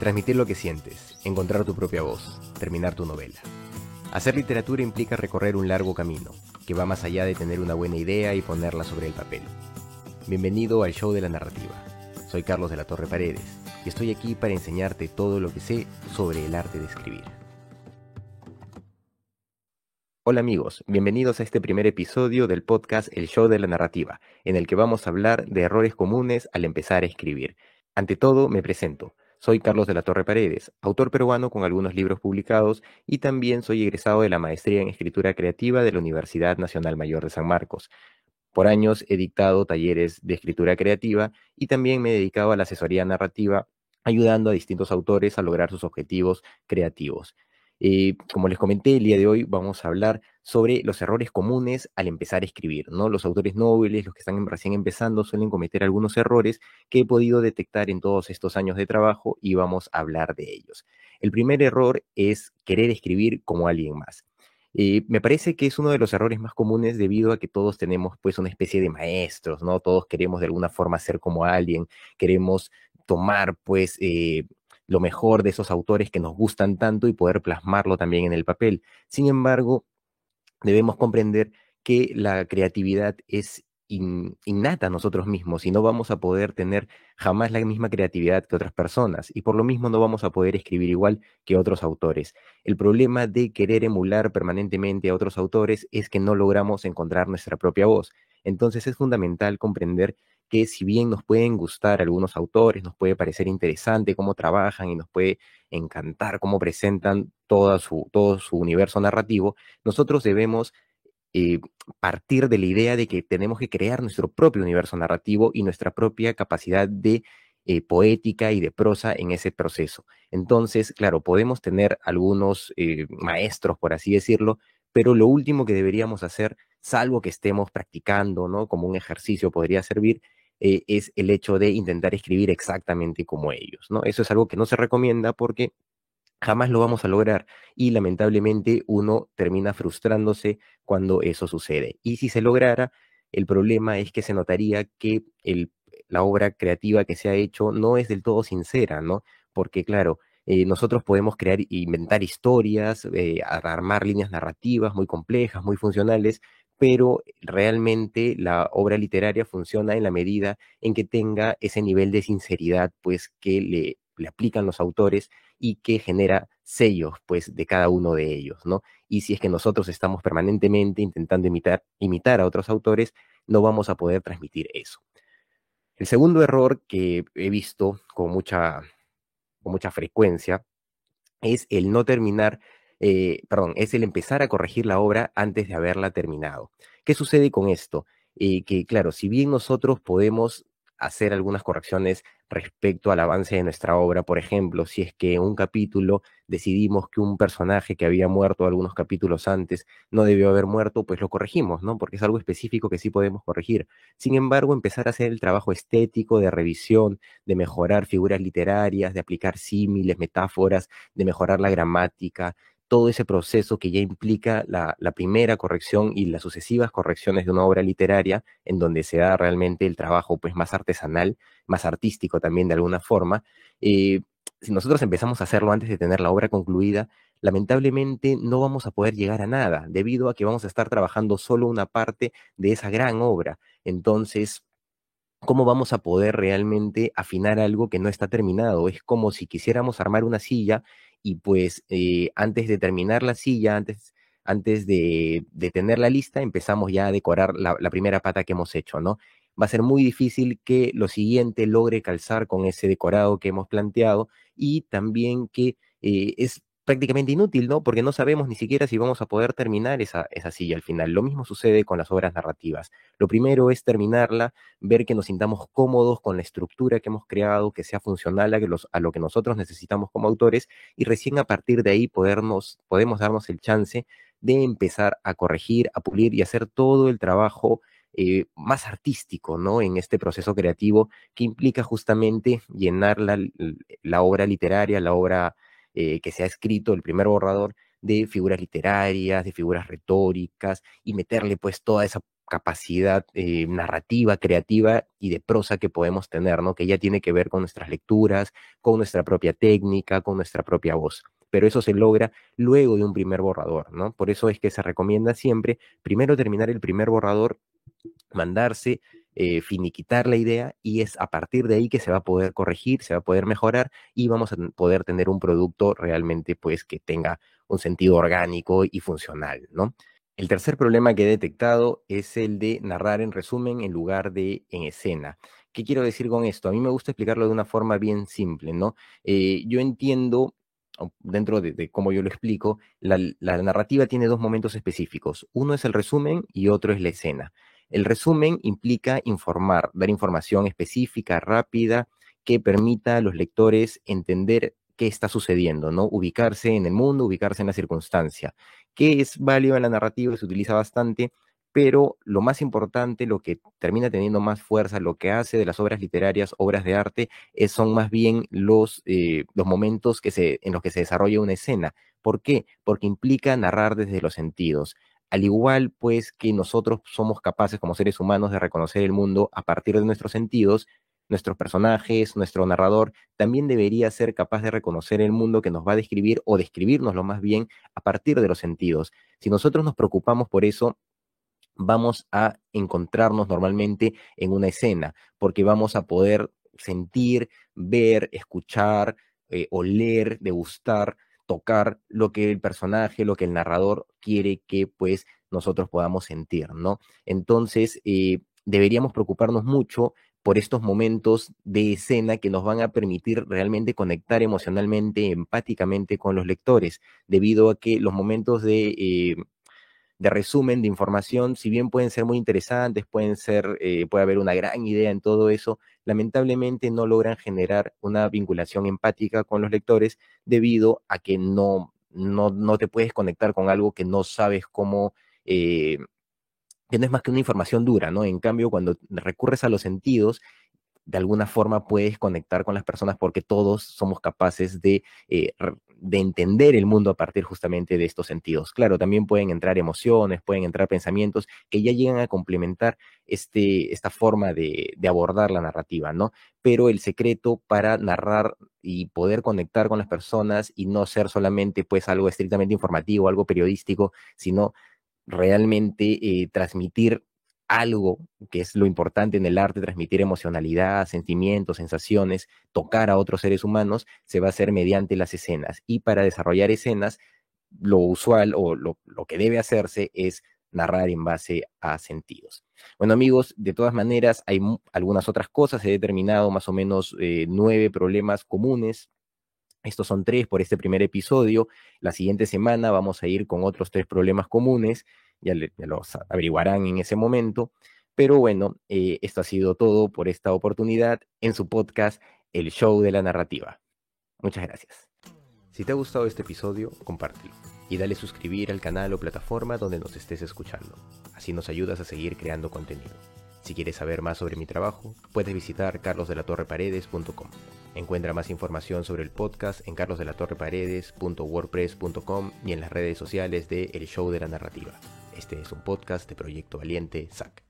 Transmitir lo que sientes, encontrar tu propia voz, terminar tu novela. Hacer literatura implica recorrer un largo camino, que va más allá de tener una buena idea y ponerla sobre el papel. Bienvenido al show de la narrativa. Soy Carlos de la Torre Paredes y estoy aquí para enseñarte todo lo que sé sobre el arte de escribir. Hola amigos, bienvenidos a este primer episodio del podcast El Show de la Narrativa, en el que vamos a hablar de errores comunes al empezar a escribir. Ante todo, me presento. Soy Carlos de la Torre Paredes, autor peruano con algunos libros publicados y también soy egresado de la Maestría en Escritura Creativa de la Universidad Nacional Mayor de San Marcos. Por años he dictado talleres de escritura creativa y también me he dedicado a la asesoría narrativa, ayudando a distintos autores a lograr sus objetivos creativos. Eh, como les comenté, el día de hoy vamos a hablar sobre los errores comunes al empezar a escribir, ¿no? Los autores nobles, los que están recién empezando, suelen cometer algunos errores que he podido detectar en todos estos años de trabajo y vamos a hablar de ellos. El primer error es querer escribir como alguien más. Eh, me parece que es uno de los errores más comunes debido a que todos tenemos pues una especie de maestros, ¿no? Todos queremos de alguna forma ser como alguien, queremos tomar pues eh, lo mejor de esos autores que nos gustan tanto y poder plasmarlo también en el papel. Sin embargo, debemos comprender que la creatividad es innata a nosotros mismos y no vamos a poder tener jamás la misma creatividad que otras personas y por lo mismo no vamos a poder escribir igual que otros autores. El problema de querer emular permanentemente a otros autores es que no logramos encontrar nuestra propia voz. Entonces es fundamental comprender que si bien nos pueden gustar algunos autores, nos puede parecer interesante cómo trabajan y nos puede encantar cómo presentan su, todo su universo narrativo, nosotros debemos eh, partir de la idea de que tenemos que crear nuestro propio universo narrativo y nuestra propia capacidad de eh, poética y de prosa en ese proceso. Entonces, claro, podemos tener algunos eh, maestros, por así decirlo, pero lo último que deberíamos hacer, salvo que estemos practicando, ¿no? Como un ejercicio podría servir, eh, es el hecho de intentar escribir exactamente como ellos, ¿no? Eso es algo que no se recomienda porque jamás lo vamos a lograr y lamentablemente uno termina frustrándose cuando eso sucede. Y si se lograra, el problema es que se notaría que la obra creativa que se ha hecho no es del todo sincera, ¿no? Porque claro, eh, nosotros podemos crear, inventar historias, eh, armar líneas narrativas muy complejas, muy funcionales, pero realmente la obra literaria funciona en la medida en que tenga ese nivel de sinceridad, pues, que le, le aplican los autores y que genera sellos, pues, de cada uno de ellos, ¿no? Y si es que nosotros estamos permanentemente intentando imitar, imitar a otros autores, no vamos a poder transmitir eso. El segundo error que he visto con mucha, con mucha frecuencia es el no terminar eh, perdón, es el empezar a corregir la obra antes de haberla terminado. ¿Qué sucede con esto? Eh, que claro, si bien nosotros podemos hacer algunas correcciones respecto al avance de nuestra obra. Por ejemplo, si es que en un capítulo decidimos que un personaje que había muerto algunos capítulos antes no debió haber muerto, pues lo corregimos, ¿no? Porque es algo específico que sí podemos corregir. Sin embargo, empezar a hacer el trabajo estético de revisión, de mejorar figuras literarias, de aplicar símiles, metáforas, de mejorar la gramática, todo ese proceso que ya implica la, primera corrección y las sucesivas correcciones de una obra literaria, en donde se da realmente el trabajo pues, más artesanal, más artístico también de alguna forma. Eh, si nosotros empezamos a hacerlo antes de tener la obra concluida, lamentablemente no vamos a poder llegar a nada, debido a que vamos a estar trabajando solo una parte de esa gran obra. Entonces, ¿cómo vamos a poder realmente afinar algo que no está terminado? Es como si quisiéramos armar una silla y pues eh, antes de terminar la silla, antes, antes de, de, tener la lista, empezamos ya a decorar la, primera pata que hemos hecho, ¿no? Va a ser muy difícil que lo siguiente logre calzar con ese decorado que hemos planteado y también que eh, es prácticamente inútil, ¿no? Porque no sabemos ni siquiera si vamos a poder terminar esa, esa silla al final. Lo mismo sucede con las obras narrativas. Lo primero es terminarla, ver que nos sintamos cómodos con la estructura que hemos creado, que sea funcional a, los, a lo que nosotros necesitamos como autores y recién a partir de ahí podernos, podemos darnos el chance de empezar a corregir, a pulir y hacer todo el trabajo eh, más artístico, ¿no? En este proceso creativo que implica justamente llenar la, la obra literaria, la obra eh, que se ha escrito, el primer borrador, de figuras literarias, de figuras retóricas, y meterle pues toda esa capacidad eh, narrativa, creativa y de prosa que podemos tener, ¿no? Que ya tiene que ver con nuestras lecturas, con nuestra propia técnica, con nuestra propia voz. Pero eso se logra luego de un primer borrador, ¿no? Por eso es que se recomienda siempre primero terminar el primer borrador, mandarse, eh, finiquitar la idea y es a partir de ahí que se va a poder corregir, se va a poder mejorar y vamos a poder tener un producto realmente pues que tenga un sentido orgánico y funcional, ¿no? El tercer problema que he detectado es el de narrar en resumen en lugar de en escena. ¿Qué quiero decir con esto? A mí me gusta explicarlo de una forma bien simple, ¿no? Eh, yo entiendo, dentro de, cómo yo lo explico, la, la narrativa tiene dos momentos específicos. Uno es el resumen y otro es la escena. El resumen implica informar, dar información específica, rápida, que permita a los lectores entender qué está sucediendo, ¿no? Ubicarse en el mundo, ubicarse en la circunstancia, que es válido en la narrativa se utiliza bastante, pero lo más importante, lo que termina teniendo más fuerza, lo que hace de las obras literarias, obras de arte, es, son más bien los, eh, los momentos que se, en los que se desarrolla una escena. ¿Por qué? Porque implica narrar desde los sentidos. Al igual, pues, que nosotros somos capaces como seres humanos de reconocer el mundo a partir de nuestros sentidos, nuestros personajes, nuestro narrador, también debería ser capaz de reconocer el mundo que nos va a describir o describirnoslo más bien a partir de los sentidos. Si nosotros nos preocupamos por eso, vamos a encontrarnos normalmente en una escena, porque vamos a poder sentir, ver, escuchar, eh, oler, degustar, tocar lo que el personaje, lo que el narrador quiere que pues nosotros podamos sentir, ¿no? Entonces, eh, deberíamos preocuparnos mucho por estos momentos de escena que nos van a permitir realmente conectar emocionalmente, empáticamente con los lectores, debido a que los momentos de, eh, de resumen de información, si bien pueden ser muy interesantes, pueden ser, eh, puede haber una gran idea en todo eso, lamentablemente no logran generar una vinculación empática con los lectores debido a que no, no, no te puedes conectar con algo que no sabes cómo... Eh, que no es más que una información dura, ¿no? En cambio, cuando recurres a los sentidos, de alguna forma puedes conectar con las personas porque todos somos capaces de, eh, de entender el mundo a partir justamente de estos sentidos. Claro, también pueden entrar emociones, pueden entrar pensamientos que ya llegan a complementar este, esta forma de, de abordar la narrativa, ¿no? Pero el secreto para narrar y poder conectar con las personas y no ser solamente pues algo estrictamente informativo, algo periodístico, sino realmente eh, transmitir algo que es lo importante en el arte, transmitir emocionalidad, sentimientos, sensaciones, tocar a otros seres humanos, se va a hacer mediante las escenas. Y para desarrollar escenas, lo usual o lo, que debe hacerse es narrar en base a sentidos. Bueno amigos, de todas maneras hay algunas otras cosas, he determinado más o menos eh, nueve problemas comunes estos son tres por este primer episodio. La siguiente semana vamos a ir con otros tres problemas comunes. Ya, los averiguarán en ese momento. Pero bueno, eh, esto ha sido todo por esta oportunidad en su podcast El Show de la Narrativa. Muchas gracias. Si te ha gustado este episodio, compártelo y dale suscribir al canal o plataforma donde nos estés escuchando. Así nos ayudas a seguir creando contenido. Si quieres saber más sobre mi trabajo, puedes visitar carlosdelatorreparedes.com. Encuentra más información sobre el podcast en carlosdelatorreparedes.wordpress.com y en las redes sociales de El Show de la Narrativa. Este es un podcast de Proyecto Valiente, SAC.